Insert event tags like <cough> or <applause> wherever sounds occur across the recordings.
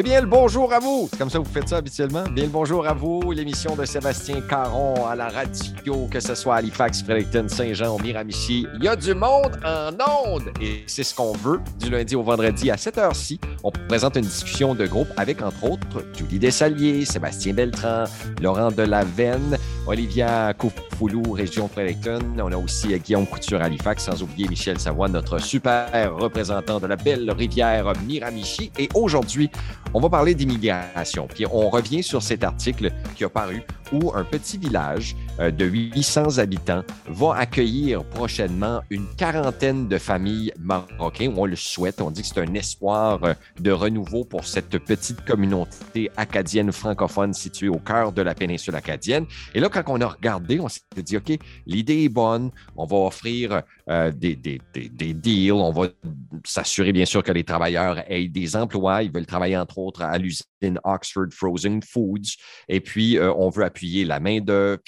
Eh bien, le bonjour à vous. C'est comme ça que vous faites ça habituellement. Bien, le bonjour à vous. L'émission de Sébastien Caron à la radio, que ce soit à Halifax, Fredericton, Saint-Jean, Miramichi. Il y a du monde en ondes et c'est ce qu'on veut. Du lundi au vendredi à 7 h-ci, on présente une discussion de groupe avec, entre autres, Julie Dessalier, Sébastien Beltran, Laurent Delavenne, Olivia Koufoulou, région Fredericton. On a aussi Guillaume Couture à Halifax, sans oublier Michel Savoie, notre super représentant de la belle rivière Miramichi. Et aujourd'hui, on va parler d'immigration. Puis on revient sur cet article qui a paru où un petit village de 800 habitants va accueillir prochainement une quarantaine de familles marocaines. On le souhaite, on dit que c'est un espoir euh, de renouveau pour cette petite communauté acadienne francophone située au cœur de la péninsule acadienne. Et là, quand on a regardé, on s'est dit, OK, l'idée est bonne, on va offrir euh, des, des, des, deals, on va s'assurer bien sûr que les travailleurs aient des emplois, ils veulent travailler entre autres à l'usine Oxford Frozen Foods, et puis on veut appuyer la main-d'œuvre,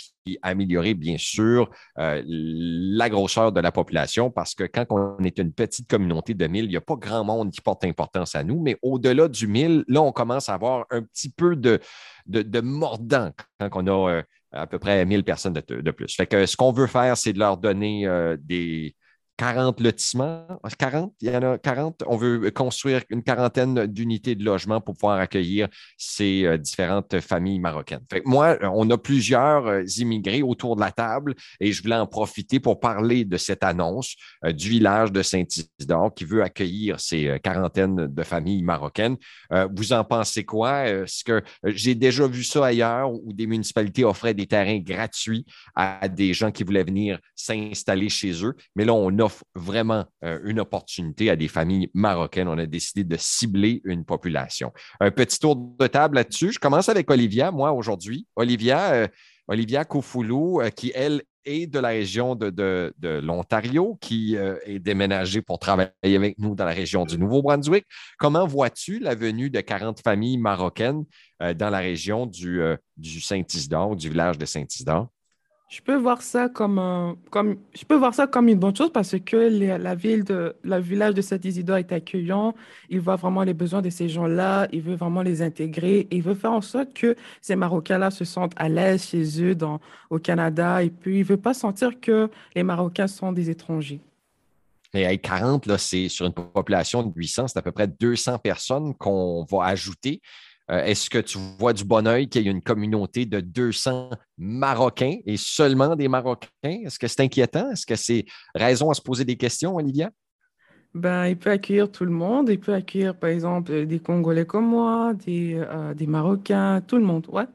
améliorer, bien sûr, euh, la grosseur de la population, parce que quand on est une petite communauté de 1000, il n'y a pas grand monde qui porte importance à nous, mais au-delà du 1000, là, on commence à avoir un petit peu de, de, mordant quand on a euh, à peu près 1000 personnes de, plus. Fait que ce qu'on veut faire, c'est de leur donner euh, des, 40 lotissements. 40, il y en a 40. On veut construire une quarantaine d'unités de logement pour pouvoir accueillir ces euh, différentes familles marocaines. moi, on a plusieurs euh, immigrés autour de la table et je voulais en profiter pour parler de cette annonce euh, du village de Saint-Isidore qui veut accueillir ces quarantaines de familles marocaines. vous en pensez quoi? Est-ce que j'ai déjà vu ça ailleurs où des municipalités offraient des terrains gratuits à des gens qui voulaient venir s'installer chez eux? Mais là, on offre vraiment euh, une opportunité à des familles marocaines. On a décidé de cibler une population. Un petit tour de table là-dessus. Je commence avec Olivia, moi, aujourd'hui. Olivia, euh, Olivia Koufoulou, euh, qui, elle, est de la région de, l'Ontario, qui est déménagée pour travailler avec nous dans la région du Nouveau-Brunswick. Comment vois-tu la venue de 40 familles marocaines dans la région du, du Saint-Isidore, du village de Saint-Isidore? Je peux voir ça comme, comme, je peux voir ça comme une bonne chose parce que la ville de, le village de Saint-Isidore est accueillant. Il voit vraiment les besoins de ces gens-là. Il veut vraiment les intégrer. il veut faire en sorte que ces Marocains-là se sentent à l'aise chez eux dans, au Canada. Et puis, il veut pas sentir que les Marocains sont des étrangers. Et 40, là, c'est sur une population de 800, c'est à peu près 200 personnes qu'on va ajouter. Euh, est-ce que tu vois du bon oeil qu'il y a une communauté de 200 Marocains et seulement des Marocains? Est-ce que c'est inquiétant? Est-ce que c'est raison à se poser des questions, Olivia? Ben, il peut accueillir tout le monde. Il peut accueillir, par exemple, des Congolais comme moi, des, euh, des Marocains, tout le monde. Ouais.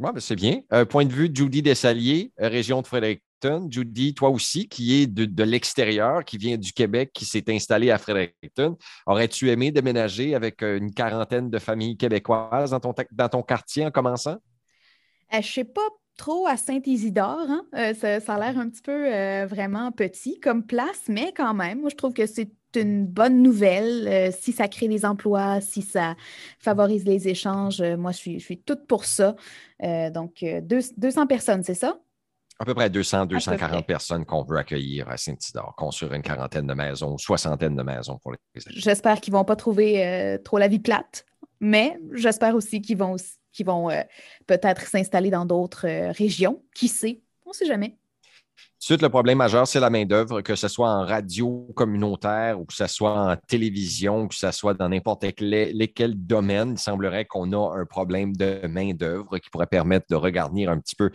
Ouais, ben c'est bien. Euh, point de vue de Judy Dessalier, région de Frédéric, Judy, toi aussi, qui est de, l'extérieur, qui vient du Québec, qui s'est installé à Fredericton, aurais-tu aimé déménager avec euh, une quarantaine de familles québécoises dans ton, quartier en commençant? Euh, je ne sais pas trop à Saint-Isidore. Hein. Euh, ça, a l'air un petit peu vraiment petit comme place, mais quand même, moi, je trouve que c'est une bonne nouvelle. si ça crée des emplois, si ça favorise les échanges, moi, je suis, je suis toute pour ça. donc, 200 personnes, c'est ça? À peu près 200, 240 personnes qu'on veut accueillir à Saint-Isidore, construire une quarantaine de maisons, soixantaine de maisons pour les J'espère qu'ils ne vont pas trouver euh, trop la vie plate, mais j'espère aussi qu'ils vont, vont euh, peut-être s'installer dans d'autres euh, régions. Qui sait? On ne sait jamais. Ensuite, le problème majeur, c'est la main-d'œuvre, que ce soit en radio communautaire ou que ce soit en télévision, que ce soit dans n'importe lesquels domaines. Il semblerait qu'on a un problème de main-d'œuvre qui pourrait permettre de regarder un petit peu,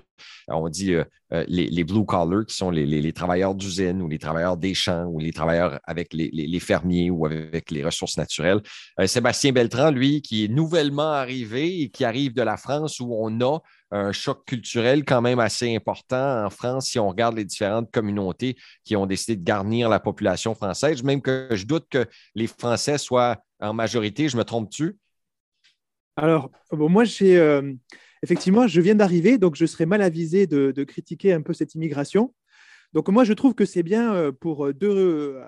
on dit euh, euh, les, blue collars, qui sont les, travailleurs d'usine ou les travailleurs des champs ou les travailleurs avec les, fermiers ou avec les ressources naturelles. Euh, Sébastien Beltran, lui, qui est nouvellement arrivé et qui arrive de la France où on a un choc culturel quand même assez important en France si on regarde les différentes communautés qui ont décidé de garnir la population française, même que je doute que les Français soient en majorité. Je me trompe-tu? Alors, moi, j'ai euh, effectivement, je viens d'arriver, donc je serais mal avisé de, critiquer un peu cette immigration. Donc, moi, je trouve que c'est bien euh, pour deux,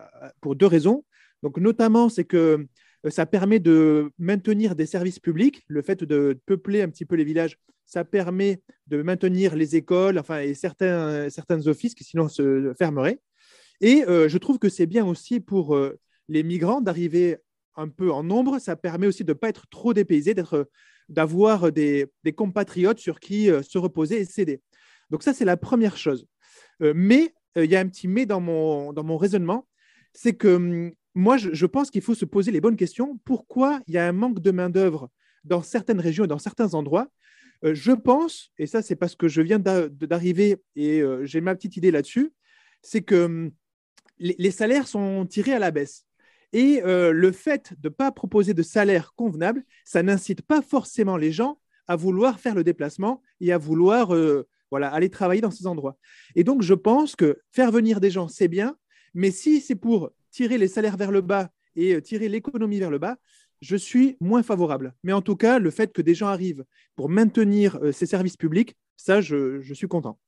pour deux raisons. Donc, notamment, c'est que euh, ça permet de maintenir des services publics. Le fait de peupler un petit peu les villages, ça permet de maintenir les écoles enfin, et certains, certains offices qui sinon se fermeraient. Et euh, je trouve que c'est bien aussi pour euh, les migrants d'arriver un peu en nombre, ça permet aussi de ne pas être trop dépaysé, d'avoir des, compatriotes sur qui se reposer et céder. Donc ça, c'est la première chose. mais il y a un petit mais dans mon, dans mon raisonnement, c'est que hum, moi, je, pense qu'il faut se poser les bonnes questions. Pourquoi il y a un manque de main-d'œuvre dans certaines régions et dans certains endroits euh, Je pense, et ça, c'est parce que je viens d'arriver et euh, j'ai ma petite idée là-dessus, c'est que hum, les, salaires sont tirés à la baisse. Et euh, le fait de ne pas proposer de salaire convenable, ça n'incite pas forcément les gens à vouloir faire le déplacement et à vouloir voilà, aller travailler dans ces endroits. Et donc, je pense que faire venir des gens, c'est bien, mais si c'est pour tirer les salaires vers le bas et euh, tirer l'économie vers le bas, je suis moins favorable. Mais en tout cas, le fait que des gens arrivent pour maintenir euh, ces services publics, ça, je, suis content.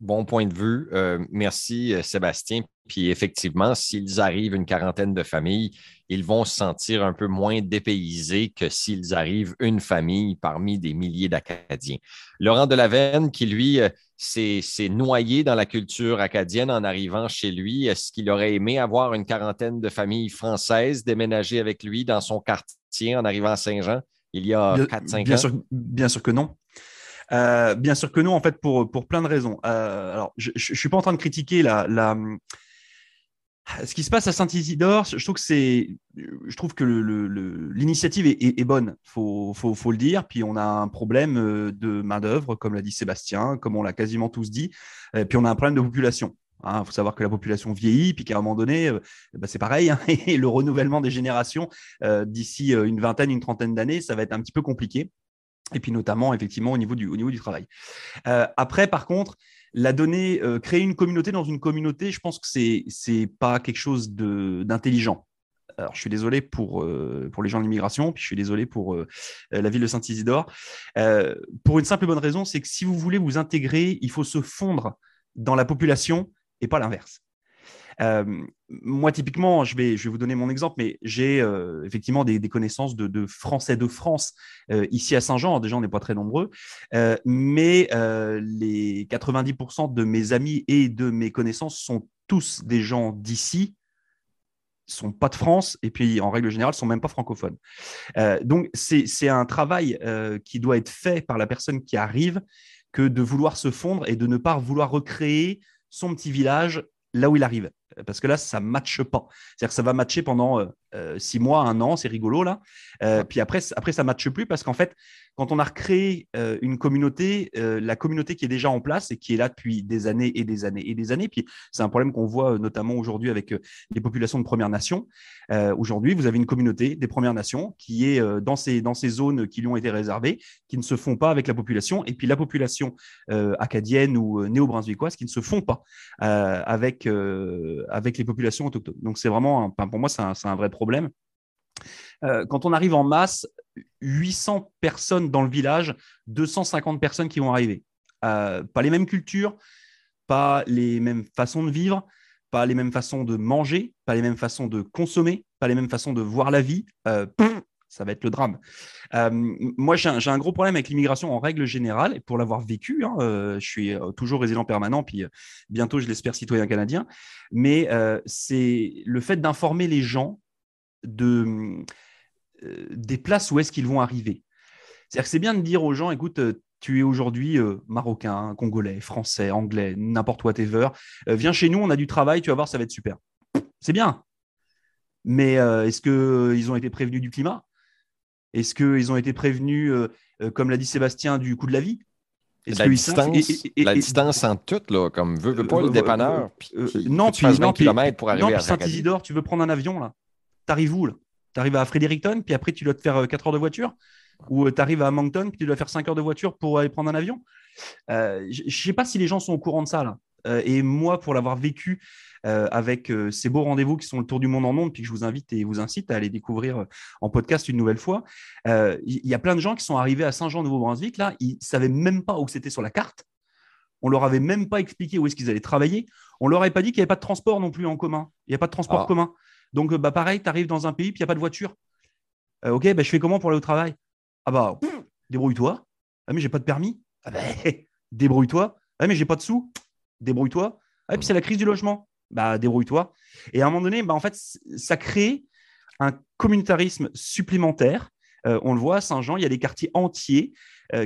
Bon point de vue. Euh, merci, Sébastien. Puis effectivement, s'ils arrivent une quarantaine de familles, ils vont se sentir un peu moins dépaysés que s'ils arrivent une famille parmi des milliers d'Acadiens. Laurent Delavenne, qui lui s'est noyé dans la culture acadienne en arrivant chez lui, est-ce qu'il aurait aimé avoir une quarantaine de familles françaises déménager avec lui dans son quartier en arrivant à Saint-Jean il y a 4-5 ans? Sûr, bien sûr que non. Euh, bien sûr que non, en fait, pour, pour plein de raisons. Euh, alors, je ne suis pas en train de critiquer la, la, ce qui se passe à Saint-Isidore, je trouve que c'est, je trouve que l'initiative est, bonne, faut, faut, le dire. Puis on a un problème euh, de main d'œuvre, comme l'a dit Sébastien, comme on l'a quasiment tous dit. Puis on a un problème de population. Il hein. faut savoir que la population vieillit, puis qu'à un moment donné, euh, bah, c'est pareil. Hein. <laughs> et le renouvellement des générations euh, d'ici une vingtaine, une trentaine d'années, ça va être un petit peu compliqué. Et puis notamment, effectivement, au niveau du travail. après, par contre, la donnée, euh, créer une communauté dans une communauté, je pense que c'est c'est pas quelque chose d'intelligent. Alors, je suis désolé pour, euh, pour les gens de l'immigration, puis je suis désolé pour euh, la ville de Saint-Isidore. pour une simple et bonne raison, c'est que si vous voulez vous intégrer, il faut se fondre dans la population et pas l'inverse. Euh, moi, typiquement, je vais, vous donner mon exemple, mais j'ai euh, effectivement des, connaissances de, Français de France euh, ici à Saint-Jean. Déjà, on n'est pas très nombreux, mais les 90% de mes amis et de mes connaissances sont tous des gens d'ici, sont pas de France et puis en règle générale sont même pas francophones. donc c'est un travail qui doit être fait par la personne qui arrive que de vouloir se fondre et de ne pas vouloir recréer son petit village là où il arrive. Parce que là, ça ne matche pas. C'est-à-dire que ça va matcher pendant euh, six mois, un an, c'est rigolo là. Euh, puis après, après, ça ne matche plus parce qu'en fait, quand on a recréé euh, une communauté, la communauté qui est déjà en place et qui est là depuis des années et des années et des années, puis c'est un problème qu'on voit notamment aujourd'hui avec les populations de Premières Nations. aujourd'hui, vous avez une communauté des Premières Nations qui est dans, ces, dans ces zones qui lui ont été réservées, qui ne se font pas avec la population, et puis la population acadienne ou néo-brunswickoise qui ne se font pas avec, avec les populations autochtones. Donc c'est vraiment, pour moi, c'est un, un vrai problème. Euh, quand on arrive en masse, 800 personnes dans le village, 250 personnes qui vont arriver. Euh, pas les mêmes cultures, pas les mêmes façons de vivre, pas les mêmes façons de manger, pas les mêmes façons de consommer, pas les mêmes façons de voir la vie. Euh, ça va être le drame. moi, j'ai un, gros problème avec l'immigration en règle générale, et pour l'avoir vécu, hein, je suis toujours résident permanent, puis bientôt, je l'espère, citoyen canadien, mais c'est le fait d'informer les gens de, euh, des places où est-ce qu'ils vont arriver. C'est-à-dire que c'est bien de dire aux gens, écoute, euh, tu es aujourd'hui euh, marocain, congolais, français, anglais, n'importe whatever, viens chez nous, on a du travail, tu vas voir, ça va être super. C'est bien. Mais est-ce qu'ils ont été prévenus du climat? Est-ce qu'ils ont été prévenus, comme l'a dit Sébastien, du coût de la vie? La, distance, la distance entre toutes, là, comme veut, veut pas le dépanneur. non, puis, non, pour arriver à Saint-Isidore, tu veux prendre un avion, là T'arrives où, là? Tu arrives à Fredericton, puis après, tu dois te faire 4 euh, heures de voiture, ou euh, tu arrives à Moncton, puis tu dois faire 5 heures de voiture pour aller prendre un avion? Euh, je ne sais pas si les gens sont au courant de ça. Là. et moi, pour l'avoir vécu avec ces beaux rendez-vous qui sont le tour du monde en monde, puis que je vous invite et vous incite à aller découvrir en podcast une nouvelle fois, il y, a plein de gens qui sont arrivés à Saint-Jean-Nouveau-Brunswick. Là, ils ne savaient même pas où c'était sur la carte. On leur avait même pas expliqué où est-ce qu'ils allaient travailler. On leur avait pas dit qu'il n'y avait pas de transport non plus en commun. Il n'y a pas de transport ah. commun. Donc, euh, bah, pareil, tu arrives dans un pays, puis il n'y a pas de voiture. Euh, ok, bah, je fais comment pour aller au travail? Ah bah, débrouille-toi. Ah, mais j'ai pas de permis. Ah bah, <laughs> débrouille-toi. Ah, mais j'ai pas de sous. Débrouille-toi. Ah, puis c'est la crise du logement. Bah, débrouille-toi. Et à un moment donné, bah, en fait, ça crée un communautarisme supplémentaire. on le voit à Saint-Jean, il y a des quartiers entiers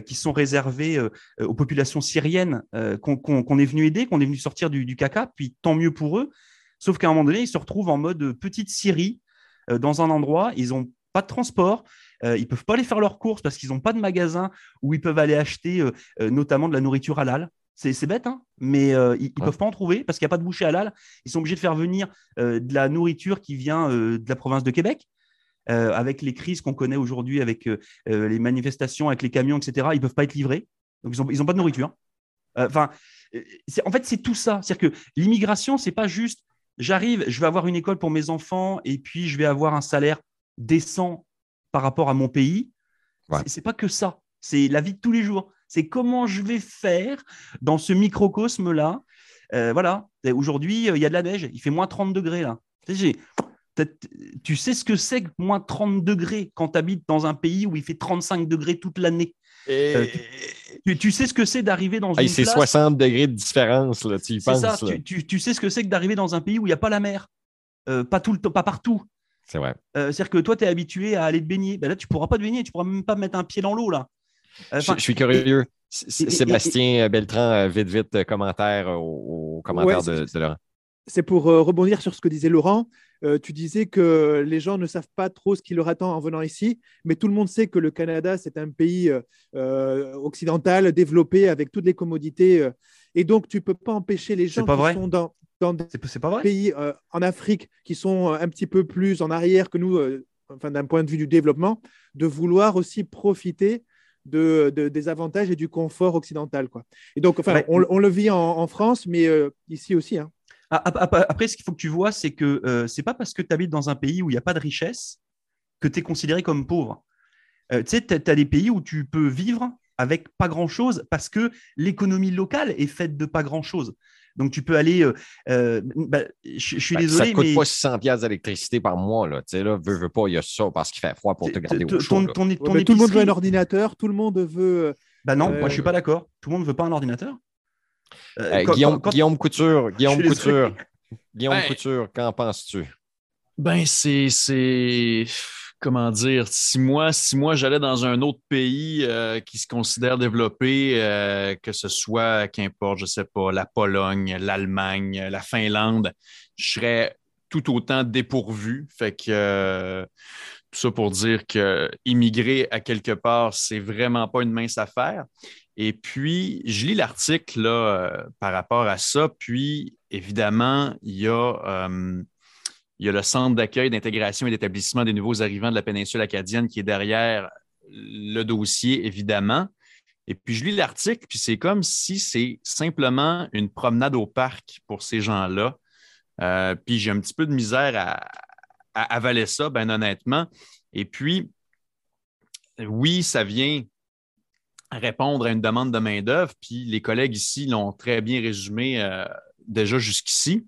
qui sont réservés aux populations syriennes qu'on est venu aider, qu'on est venu sortir du, caca, puis tant mieux pour eux. Sauf qu'à un moment donné, ils se retrouvent en mode petite Syrie dans un endroit, ils n'ont pas de transport, ils ils peuvent pas aller faire leurs courses parce qu'ils n'ont pas de magasin où ils peuvent aller acheter notamment de la nourriture halal. C'est bête, hein mais euh, ils ne peuvent pas en trouver parce qu'il n'y a pas de boucher halal. Ils sont obligés de faire venir euh, de la nourriture qui vient euh, de la province de Québec. avec les crises qu'on connaît aujourd'hui, avec les manifestations, avec les camions, etc., ils ne peuvent pas être livrés. Donc, ils n'ont ils ont pas de nourriture. Enfin, en fait, c'est tout ça. C'est-à-dire que l'immigration, c'est pas juste j'arrive, je vais avoir une école pour mes enfants et puis je vais avoir un salaire décent par rapport à mon pays. Ce C'est pas que ça. C'est la vie de tous les jours. C'est comment je vais faire dans ce microcosme-là. Euh, voilà, aujourd'hui, euh, il y a de la neige, il fait moins 30 degrés là. Tu sais ce que c'est que moins 30 degrés quand tu habites dans un pays où il fait 35 degrés toute l'année? Euh, tu, sais ce que c'est d'arriver dans une C'est 60 degrés de différence, là, tu penses. Ça, Tu, sais ce que c'est que d'arriver dans un pays où il n'y a pas la mer? pas, tout le pas partout. C'est vrai. C'est-à-dire que toi, tu es habitué à aller te baigner. Ben là, tu ne pourras pas te baigner, tu ne pourras même pas mettre un pied dans l'eau. là. je, suis curieux. Sébastien Beltran, euh, vite, vite, euh, commentaire au, commentaire de, Laurent. C'est pour euh, rebondir sur ce que disait Laurent. tu disais que les gens ne savent pas trop ce qui leur attend en venant ici, mais tout le monde sait que le Canada, c'est un pays occidental, développé, avec toutes les commodités. et donc, tu ne peux pas empêcher les gens qui sont dans, dans des pays en Afrique qui sont un petit peu plus en arrière que nous, enfin, d'un point de vue du développement, de vouloir aussi profiter de, des avantages et du confort occidental. Quoi. Et donc, enfin, on, le vit en, France, mais euh, ici aussi. Hein. Après, ce qu'il faut que tu vois, c'est que euh, c'est pas parce que tu habites dans un pays où il n'y a pas de richesse que tu es considéré comme pauvre. Euh, tu sais, tu as, des pays où tu peux vivre avec pas grand-chose parce que l'économie locale est faite de pas grand-chose. Donc, tu peux aller. Euh, euh, bah, je, suis ben, désolé. Ça ne coûte pas 600 pièces d'électricité par mois. Là. Tu sais, là, veux, veux pas, il y a ça parce qu'il fait froid pour te garder au chaud. tout le monde veut un ordinateur, tout le monde veut. Ben non, moi, je ne suis pas d'accord. Tout le monde ne veut pas un ordinateur. Guillaume, Guillaume Couture, Guillaume Couture, Guillaume Couture, qu'en penses-tu? Ben, c'est comment dire, si moi, si moi j'allais dans un autre pays euh, qui se considère développé, euh, que ce soit, qu'importe, je sais pas, la Pologne, l'Allemagne, la Finlande, je serais tout autant dépourvu. Fait que euh, tout ça pour dire que immigrer à quelque part, c'est vraiment pas une mince affaire. Et puis, je lis l'article par rapport à ça. Puis, évidemment, il y a il y a le centre d'accueil, d'intégration et d'établissement des nouveaux arrivants de la péninsule acadienne qui est derrière le dossier, évidemment. Et puis, je lis l'article, puis c'est comme si c'est simplement une promenade au parc pour ces gens-là. Euh, puis j'ai un petit peu de misère à, avaler ça, bien honnêtement. Et puis, oui, ça vient répondre à une demande de main-d'œuvre, puis les collègues ici l'ont très bien résumé euh, déjà jusqu'ici.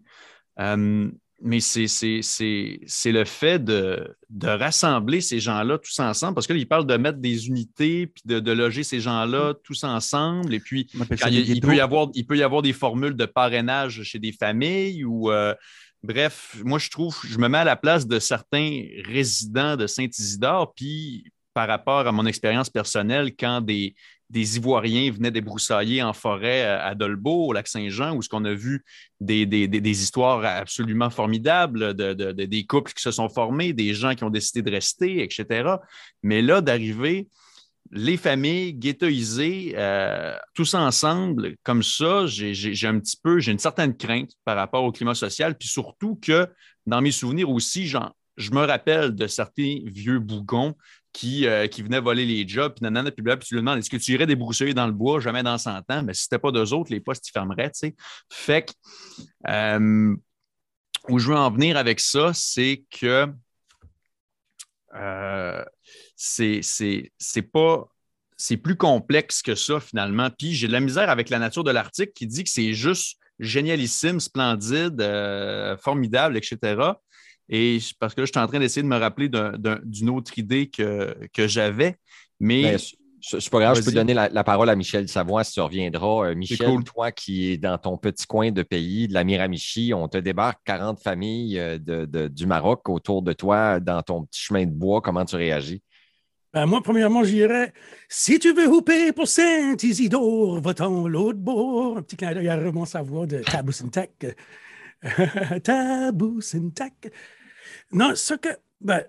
Euh, mais c'est le fait de, rassembler ces gens-là tous ensemble, parce qu'il parle de mettre des unités, puis de, loger ces gens-là mm. tous ensemble. Et puis, il, peut y avoir, il peut y avoir des formules de parrainage chez des familles ou. Euh, bref, moi, je trouve, je me mets à la place de certains résidents de Saint-Isidore, puis par rapport à mon expérience personnelle, quand des, des Ivoiriens venaient débroussailler en forêt à Dolbeau, au lac Saint-Jean, où ce qu'on a vu des, histoires absolument formidables de, des couples qui se sont formés, des gens qui ont décidé de rester, etc. Mais là, d'arriver les familles ghettoisées, euh, tous ensemble, comme ça, j'ai un petit peu, j'ai une certaine crainte par rapport au climat social, puis surtout que dans mes souvenirs aussi, je me rappelle de certains vieux bougons qui, euh, qui venaient voler les jobs, puis nanana, puis, tu lui demandes est-ce que tu irais débroussailler dans le bois jamais dans 100 ans? Mais si c'était pas d'eux autres, les postes, ils fermeraient, tu sais. Fait que, euh, où je veux en venir avec ça, c'est que euh, c'est pas. C'est plus complexe que ça, finalement. Puis j'ai de la misère avec la nature de l'article qui dit que c'est juste génialissime, splendide, euh, formidable, etc. Et parce que là, je suis en train d'essayer de me rappeler d'une autre idée que, que j'avais. Mais C'est pas grave, je peux donner la, la parole à Michel Savoie si tu reviendras. Euh, Michel, cool. toi qui es dans ton petit coin de pays, de la Miramichi, on te débarque 40 familles euh, de- de- du Maroc autour de toi dans ton petit chemin de bois. Comment tu réagis? Ben, moi, premièrement, je dirais si tu veux hooper pour Saint-Isidore, va-t'en l'autre bord. Un petit clin d'œil à Raymond Savoie de Tabou Syntac. <laughs> Tabou Syntac. Non, ce que. Ben,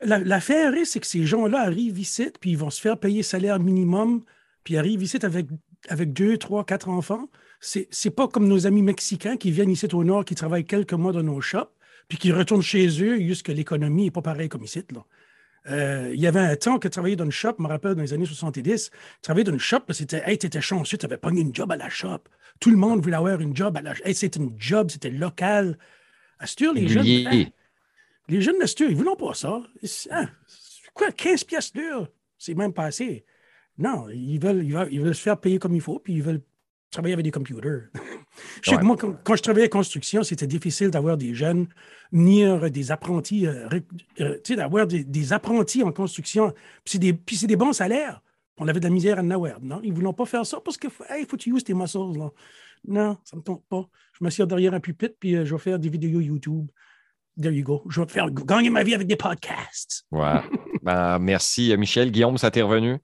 la- L'affaire est, c'est que ces gens-là arrivent ici, puis ils vont se faire payer salaire minimum, puis ils arrivent ici avec, avec deux, trois, quatre enfants. C'est c'est pas comme nos amis mexicains qui viennent ici au nord, qui travaillent quelques mois dans nos shops, puis qui retournent chez eux, juste que l'économie n'est pas pareille comme ici. Là. Euh, il y avait un temps que travailler dans une shop, je me rappelle dans les années 70, travailler dans une shop, c'était Hey, t'étais chanceux, tu avais pogné une job à la shop. Tout le monde voulait avoir une job à la Hey, c'était une job, c'était local. Heure, les jeunes. Les jeunes heure, ils ne voulaient pas ça. Hein, quoi, 15 pièces d'heure? C'est même pas assez. Non, ils veulent, ils, veulent, ils veulent se faire payer comme il faut, puis ils veulent travailler avec des computers. <laughs> je sais Ouais. que moi, quand, quand je travaillais en construction, c'était difficile d'avoir des jeunes venir des apprentis, euh, euh, tu sais, d'avoir des, des apprentis en construction. Puis c'est des, puis c'est des bons salaires. On avait de la misère à Nowhere. Non, ils ne voulaient pas faire ça parce que, hey, faut que tu uses tes muscles. Là. Non, ça ne me tente pas. Je m'assieds derrière un pupitre, puis euh, je vais faire des vidéos YouTube. There you go. Je vais faire gagner ma vie avec des podcasts. Ouais. <laughs> Ben, merci, Michel. Guillaume, ça t'est revenu?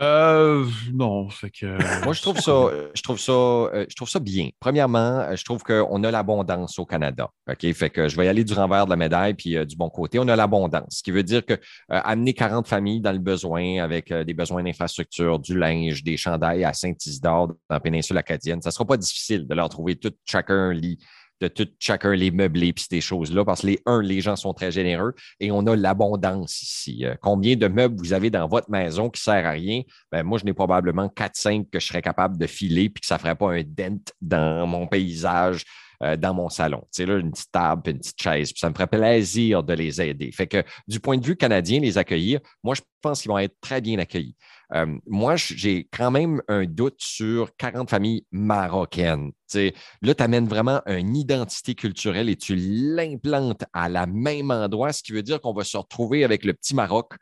Euh, non, fait que. Moi, je trouve ça, euh, je trouve ça, euh, je trouve ça bien. Premièrement, euh, je trouve qu'on a l'abondance au Canada. OK? Fait que je vais y aller du renvers de la médaille puis euh, du bon côté. On a l'abondance, ce qui veut dire que euh, amener 40 familles dans le besoin avec euh, des besoins d'infrastructure, du linge, des chandails à Saint-Isidore dans la péninsule acadienne, ça ne sera pas difficile de leur trouver tout chacun un lit de tout chacun les meublés puis ces choses-là, parce que les un, les gens sont très généreux et on a l'abondance ici. Euh, combien de meubles vous avez dans votre maison qui ne sert à rien? Ben, moi, je n'ai probablement 4-5 que je serais capable de filer puis que ça ne ferait pas un dent dans mon paysage, euh, dans mon salon. Là, une petite table, une petite chaise, ça me ferait plaisir de les aider. Fait que du point de vue canadien, les accueillir, moi, je pense qu'ils vont être très bien accueillis. Euh, moi, j'ai quand même un doute sur 40 familles marocaines. Là, tu amènes vraiment une identité culturelle et tu l'implantes à la même endroit, ce qui veut dire qu'on va se retrouver avec le petit Maroc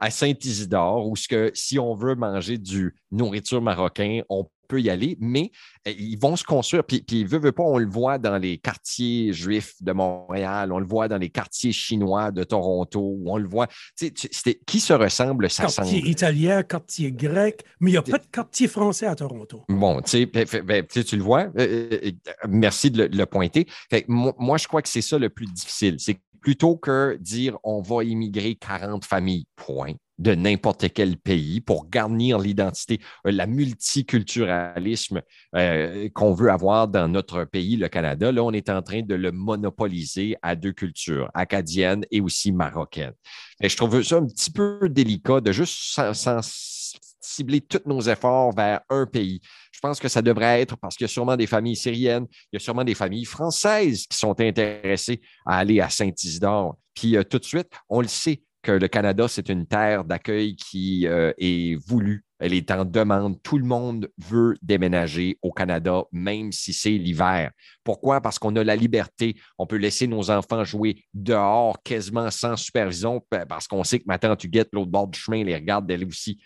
à Saint-Isidore, où ce que si on veut manger du nourriture marocain, on peut y aller, mais euh, ils vont se construire. Puis, puis veut, veut pas, on le voit dans les quartiers juifs de Montréal, on le voit dans les quartiers chinois de Toronto, on le voit. Tu sais, qui se ressemble, ça Quartier semble. italien, quartier grec, mais il n'y a pas de quartier français à Toronto. Bon, tu sais, ben, ben, tu sais, tu le vois. Euh, euh, euh, merci de le, de le pointer. Fait moi, je crois que c'est ça le plus difficile. C'est plutôt que dire on va immigrer 40 familles, point, de n'importe quel pays pour garnir l'identité, euh, la multiculturalisme euh, qu'on veut avoir dans notre pays, le Canada, là, on est en train de le monopoliser à deux cultures, acadienne et aussi marocaine. Et je trouve ça un petit peu délicat de juste cibler tous nos efforts vers un pays. Je pense que ça devrait être parce qu'il y a sûrement des familles syriennes, il y a sûrement des familles françaises qui sont intéressées à aller à Saint-Isidore. Puis euh, tout de suite, on le sait que le Canada, c'est une terre d'accueil qui euh, est voulue. Elle est en demande. Tout le monde veut déménager au Canada, même si c'est l'hiver. Pourquoi? Parce qu'on a la liberté. On peut laisser nos enfants jouer dehors quasiment sans supervision parce qu'on sait que ma tante Huguette, l'autre bord du chemin, les regarde d'elle aussi.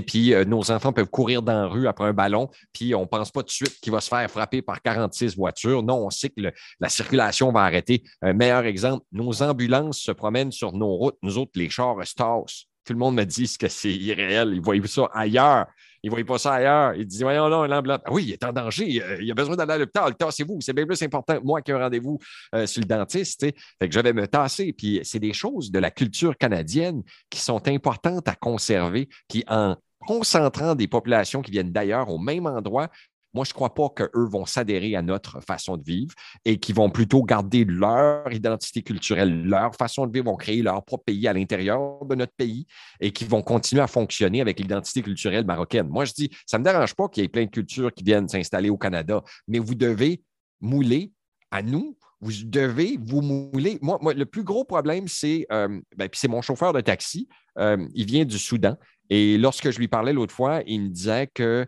Puis euh, nos enfants peuvent courir dans la rue après un ballon, puis on ne pense pas tout de suite qu'il va se faire frapper par 46 voitures. Non, on sait que la circulation va arrêter. Un meilleur exemple, nos ambulances se promènent sur nos routes. Nous autres, les chars se tassent. Tout le monde me dit que c'est irréel. Ils voient ça ailleurs. Ils ne voient pas ça ailleurs. Ils disent Voyons là, l'ambulance. Ah oui, il est en danger. Euh, il a besoin d'aller à l'hôpital. Tassez-vous. C'est bien plus important que moi qui ai un rendez-vous euh, sur le dentiste. tu sais. Fait que je vais me tasser. Puis c'est des choses de la culture canadienne qui sont importantes à conserver. Puis en concentrant des populations qui viennent d'ailleurs au même endroit, moi, je ne crois pas qu'eux vont s'adhérer à notre façon de vivre et qu'ils vont plutôt garder leur identité culturelle, leur façon de vivre, vont créer leur propre pays à l'intérieur de notre pays et qui vont continuer à fonctionner avec l'identité culturelle marocaine. Moi, je dis, ça ne me dérange pas qu'il y ait plein de cultures qui viennent s'installer au Canada, mais vous devez mouler à nous. Vous devez vous mouler. Moi, le plus gros problème, c'est, euh, ben, c'est mon chauffeur de taxi. Euh, il vient du Soudan. Et lorsque je lui parlais l'autre fois, il me disait que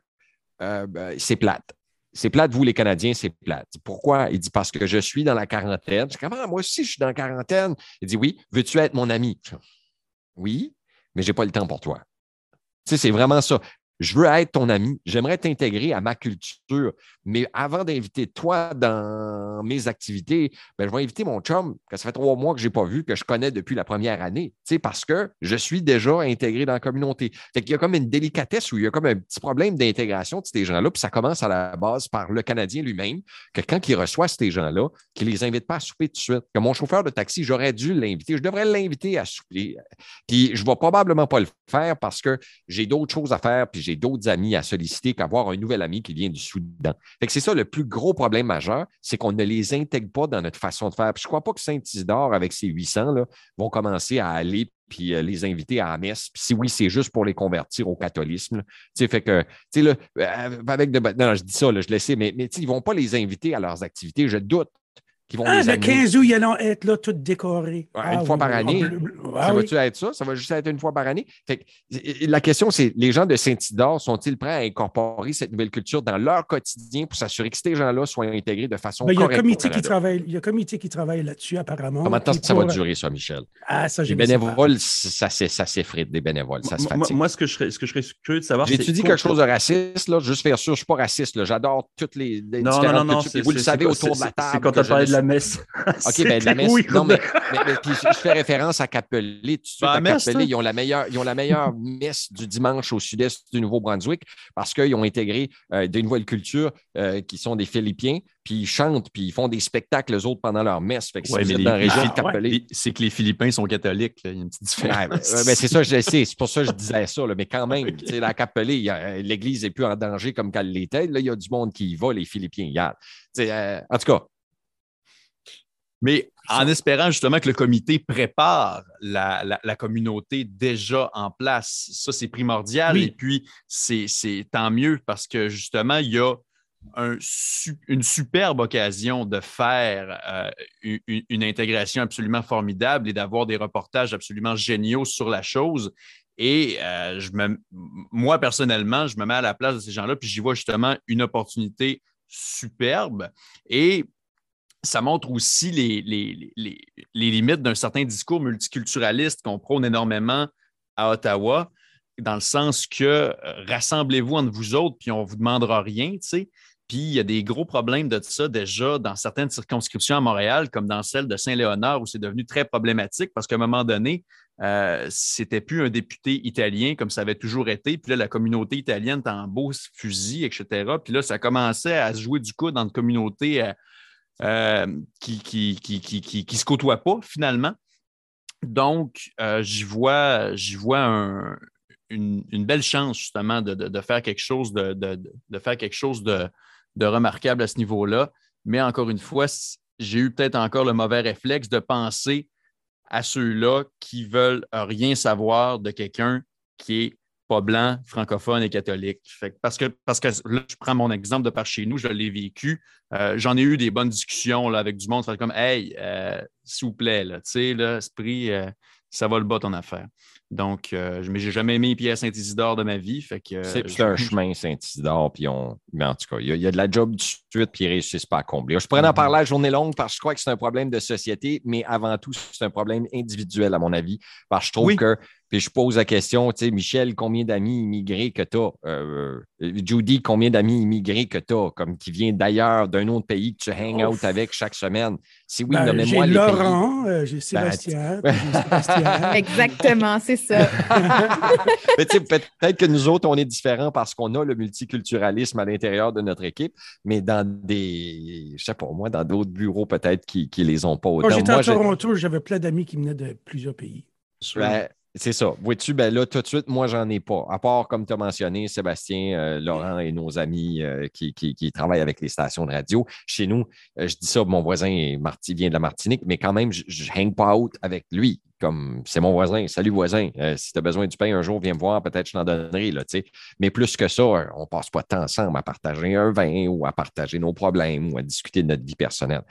euh, ben, c'est plate. C'est plate, vous les Canadiens, c'est plate. Pourquoi? Il dit parce que je suis dans la quarantaine. Je dis, comment? Moi aussi, je suis dans la quarantaine. Il dit oui, veux-tu être mon ami? Oui, mais je n'ai pas le temps pour toi. Tu sais, c'est vraiment ça je veux être ton ami, j'aimerais t'intégrer à ma culture, mais avant d'inviter toi dans mes activités, ben, je vais inviter mon chum, que ça fait trois mois que je n'ai pas vu, que je connais depuis la première année, parce que je suis déjà intégré dans la communauté. Fait qu'il y a comme une délicatesse où il y a comme un petit problème d'intégration de ces gens-là, puis ça commence à la base par le Canadien lui-même, que quand il reçoit ces gens-là, qu'il ne les invite pas à souper tout de suite. Que mon chauffeur de taxi, j'aurais dû l'inviter, je devrais l'inviter à souper. Puis je ne vais probablement pas le faire parce que j'ai d'autres choses à faire, puis j'ai d'autres amis à solliciter qu'avoir un nouvel ami qui vient du Soudan. c'est ça le plus gros problème majeur, c'est qu'on ne les intègre pas dans notre façon de faire. je ne crois pas que Saint-Isidore, avec ses 800, là, vont commencer à aller puis euh, les inviter à la messe. Si oui, c'est juste pour les convertir au catholisme. Tu fait que, tu euh, avec de, non, je dis ça, je le sais, mais, mais ils ne vont pas les inviter à leurs activités, je doute ah, le 15 août, ils allont être là, tout décorés. une ah fois par année. ça va-tu être ça? Ça va juste être une fois par année? la question, c'est les gens de Saint-Isidore sont-ils prêts à incorporer cette nouvelle culture dans leur quotidien pour s'assurer que ces gens-là soient intégrés de façon correcte? Il, y a un comité qui travaille, il y a un comité qui travaille là-dessus, apparemment. Combien de temps ça va durer, ça, Michel? Ah, ça, Les bénévoles, ça, s'effrite, des bénévoles. Ça se fatigue. Moi, ce, que je serais, ce que je serais curieux de savoir, J'ai étudié quelque chose de raciste, là, juste faire sûr, je ne suis pas raciste. J'adore toutes les, les non, non, non, Vous le savez autour de la table. C'est quand tu as parlé de <laughs> la messe. OK, ben la messe. non, mais, je fais référence à Capelé. Tu sais, à Capelé, ils ont, la meilleure, ils ont la meilleure messe du dimanche au sud-est du Nouveau-Brunswick parce qu'ils ont intégré euh, des nouvelles cultures euh, qui sont des Philippiens, puis ils chantent, puis ils font des spectacles, eux autres, pendant leur messe. Fait que ouais, dans la région de Capelé. C'est que les Philippins sont catholiques. Il y a une petite différence. Ben, c'est ça, je sais. C'est pour ça que je disais ça. mais quand même, okay. la Capelé, l'Église n'est plus en danger comme qu'elle l'était. Là, il y a du monde qui y va, les Philippiens. Euh, en tout cas, mais en espérant justement que le comité prépare la, communauté déjà en place, ça c'est primordial. Et puis, c'est tant mieux parce que justement, il y a une superbe occasion de faire euh, une, intégration absolument formidable et d'avoir des reportages absolument géniaux sur la chose. Et euh, je moi, personnellement, je me mets à la place de ces gens-là, puis j'y vois justement une opportunité superbe. Et ça montre aussi les, les, limites d'un certain discours multiculturaliste qu'on prône énormément à Ottawa, dans le sens que euh, rassemblez-vous entre vous autres, puis on ne vous demandera rien, tu sais. Puis il y a des gros problèmes de ça déjà dans certaines circonscriptions à Montréal, comme dans celle de Saint-Léonard, où c'est devenu très problématique parce qu'à un moment donné, euh, c'était plus un député italien comme ça avait toujours été. Puis là, la communauté italienne était en beau fusil, etc. Puis là, ça commençait à se jouer du coup dans une communauté euh, euh, qui qui, qui, qui, se côtoient pas finalement. Donc, euh, j'y vois, vois une, belle chance justement de, faire quelque chose de, de faire quelque chose de, remarquable à ce niveau-là. Mais encore une fois, j'ai eu peut-être encore le mauvais réflexe de penser à ceux-là qui veulent rien savoir de quelqu'un qui est pas blanc, francophone et catholique. parce, que, parce que là, je prends mon exemple de par chez nous, je l'ai vécu. Euh, j'en ai eu des bonnes discussions là, avec du monde, comme Hey, euh, s'il vous plaît, tu sais, l'esprit, euh, ça va le bas ton affaire. Donc, mais j'ai jamais mis pied à Saint-Isidore de ma vie. Fait que, c'est un chemin Saint-Isidore, puis on. Mais en tout cas, il y, a, de la job du suite, puis ils réussissent pas à combler. Je pourrais en mm-hmm. parler à journée longue parce que je crois que c'est un problème de société, mais avant tout, c'est un problème individuel, à mon avis. Parce que je trouve que puis je pose la question, tu sais, Michel, combien d'amis immigrés que tu as? Euh, Judy, combien d'amis immigrés que tu as, comme qui vient d'ailleurs, d'un autre pays que tu hang out avec chaque semaine? Si oui, ben, nommez-moi les Laurent, euh, j'ai ben, Sébastien, <laughs> Sébastien. Exactement, c'est ça. <laughs> peut-être que nous autres, on est différents parce qu'on a le multiculturalisme à l'intérieur de notre équipe, mais dans des, je sais pas moi, dans d'autres bureaux peut-être qui ne les ont pas autant. Quand j'étais à Toronto, j'avais plein d'amis qui venaient de plusieurs pays. Ben, c'est ça. Vois-tu, ben là, tout de suite, moi, j'en ai pas. À part, comme tu as mentionné, Sébastien, euh, Laurent et nos amis euh, qui, travaillent avec les stations de radio. Chez nous, euh, je dis ça, mon voisin Marty vient de la Martinique, mais quand même, je hang pas out avec lui. Comme c'est mon voisin. Salut, voisin. si tu as besoin du pain un jour, viens me voir, peut-être je t'en donnerai. Là, mais plus que ça, on passe pas de temps ensemble à partager un vin ou à partager nos problèmes ou à discuter de notre vie personnelle.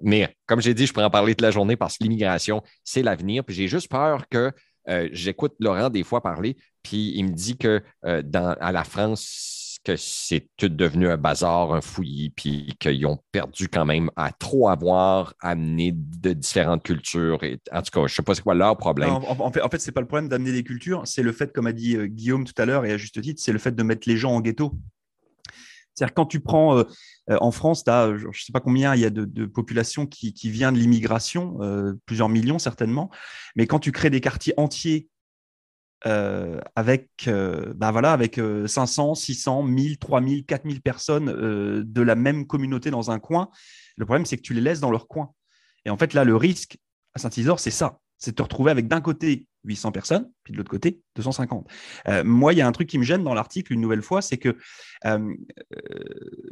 mais comme j'ai dit, je pourrais en parler toute la journée parce que l'immigration, c'est l'avenir. Puis j'ai juste peur que euh, j'écoute Laurent des fois parler, puis il me dit que euh, dans, à la France que c'est tout devenu un bazar, un fouillis, puis qu'ils ont perdu quand même à trop avoir amené de différentes cultures. En tout cas, je ne sais pas c'est quoi leur problème. En, fait, fait c'est pas le problème d'amener des cultures, c'est le fait, comme a dit euh, Guillaume tout à l'heure, et à juste titre, c'est le fait de mettre les gens en ghetto. C'est-à-dire quand tu prends en France, tu as, je ne sais pas combien il y a de, de population qui, qui vient de l'immigration, euh, plusieurs millions certainement, mais quand tu crées des quartiers entiers euh, avec, euh, bah voilà, avec euh, 500, 600, 1000, 3000, 4000 personnes euh, de la même communauté dans un coin, le problème c'est que tu les laisses dans leur coin. Et en fait là, le risque à Saint-Isidore, c'est ça, c'est de te retrouver avec d'un côté 800 personnes, puis de l'autre côté 250. Euh, moi, il y a un truc qui me gêne dans l'article une nouvelle fois, c'est que euh,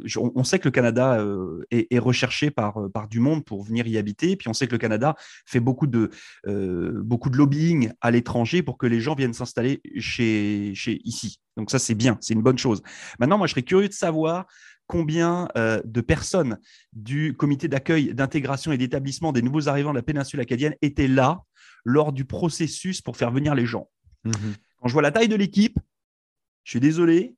je- on, sait que le Canada euh, est, recherché par, euh, du monde pour venir y habiter, puis on sait que le Canada fait beaucoup de, euh, lobbying à l'étranger pour que les gens viennent s'installer chez, ici. Donc ça, c'est bien, c'est une bonne chose. Maintenant, moi, je serais curieux de savoir combien euh, de personnes du comité d'accueil, d'intégration et d'établissement des nouveaux arrivants de la péninsule acadienne étaient là lors du processus pour faire venir les gens. Quand je vois la taille de l'équipe, je suis désolé,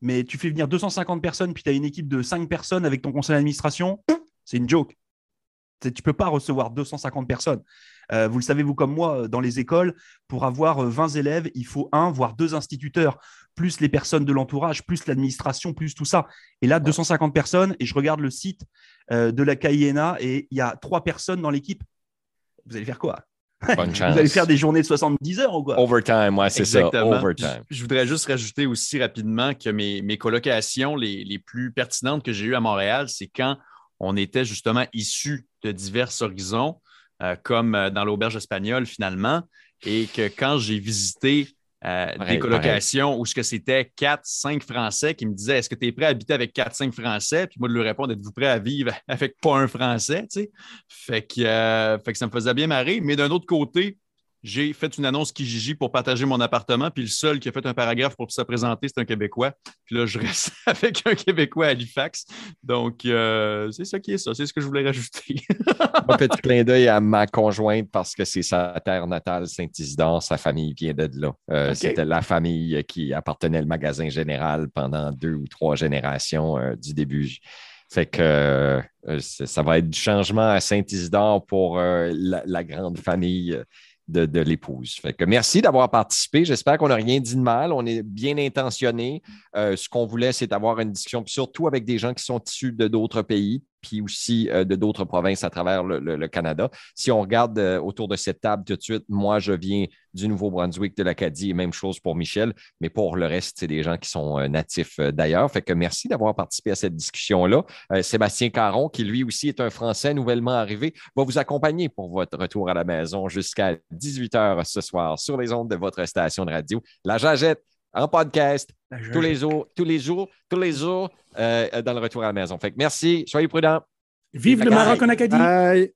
mais tu fais venir 250 personnes, puis tu as une équipe de 5 personnes avec ton conseil d'administration, c'est une joke. Tu ne peux pas recevoir 250 personnes. Euh, vous le savez, vous comme moi, euh, dans les écoles, pour avoir euh, 20 élèves, il faut un, voire deux instituteurs, plus les personnes de l'entourage, plus l'administration, plus tout ça. Et là, 250 personnes, et je regarde le site euh, de la KINA, et il y a trois personnes dans l'équipe. Vous allez faire quoi? Bonne <laughs> Vous chance. allez faire des journées de 70 heures ou quoi? Overtime, ouais, c'est ça. Exactement. Overtime. Je, je voudrais juste rajouter aussi rapidement que mes, mes colocations les, les plus pertinentes que j'ai eues à Montréal, c'est quand on était justement issus de divers horizons, euh, comme euh, dans l'auberge espagnole finalement, et que quand j'ai visité euh, des colocations où ce que c'était 4, 5 Français qui me disaient Est-ce que tu es prêt à habiter avec 4, 5 Français? Puis moi de lui répondre Êtes-vous prêt à vivre <laughs> avec pas un Français? Tu sais? Fait que, euh, fait que ça me faisait bien marrer. Mais d'un autre côté, j'ai fait une annonce Kijiji pour partager mon appartement, puis le seul qui a fait un paragraphe pour se présenter, c'est un Québécois. Puis là, je reste <laughs> avec un Québécois à Halifax. Donc, euh, c'est ça qui est ça. C'est ce que je voulais rajouter. <laughs> Un petit clin d'œil à ma conjointe parce que c'est sa terre natale, Saint-Isidore. Sa famille vient de là. Euh. C'était la famille qui appartenait au magasin général pendant deux ou trois générations euh, du début. Fait que ça va être du changement à Saint-Isidore pour la, la grande famille de, l'épouse. Merci d'avoir participé. J'espère qu'on n'a rien dit de mal. On est bien intentionné. Euh, ce qu'on voulait, c'est avoir une discussion, surtout avec des gens qui sont issus de d'autres pays, puis aussi euh, de d'autres provinces à travers le, Canada. Si on regarde euh, autour de cette table tout de suite, moi, je viens du Nouveau-Brunswick, de l'Acadie, et même chose pour Michel, mais pour le reste, c'est des gens qui sont euh, natifs d'ailleurs. Fait que merci d'avoir participé à cette discussion-là. Sébastien Caron, qui lui aussi est un Français nouvellement arrivé, va vous accompagner pour votre retour à la maison jusqu'à 18h ce soir sur les ondes de votre station de radio. La Jagette en podcast tous les jours, tous les jours, tous les jours euh, dans le retour à la maison. Fait que merci, soyez prudents. Vive le. Maroc en Acadie! Bye.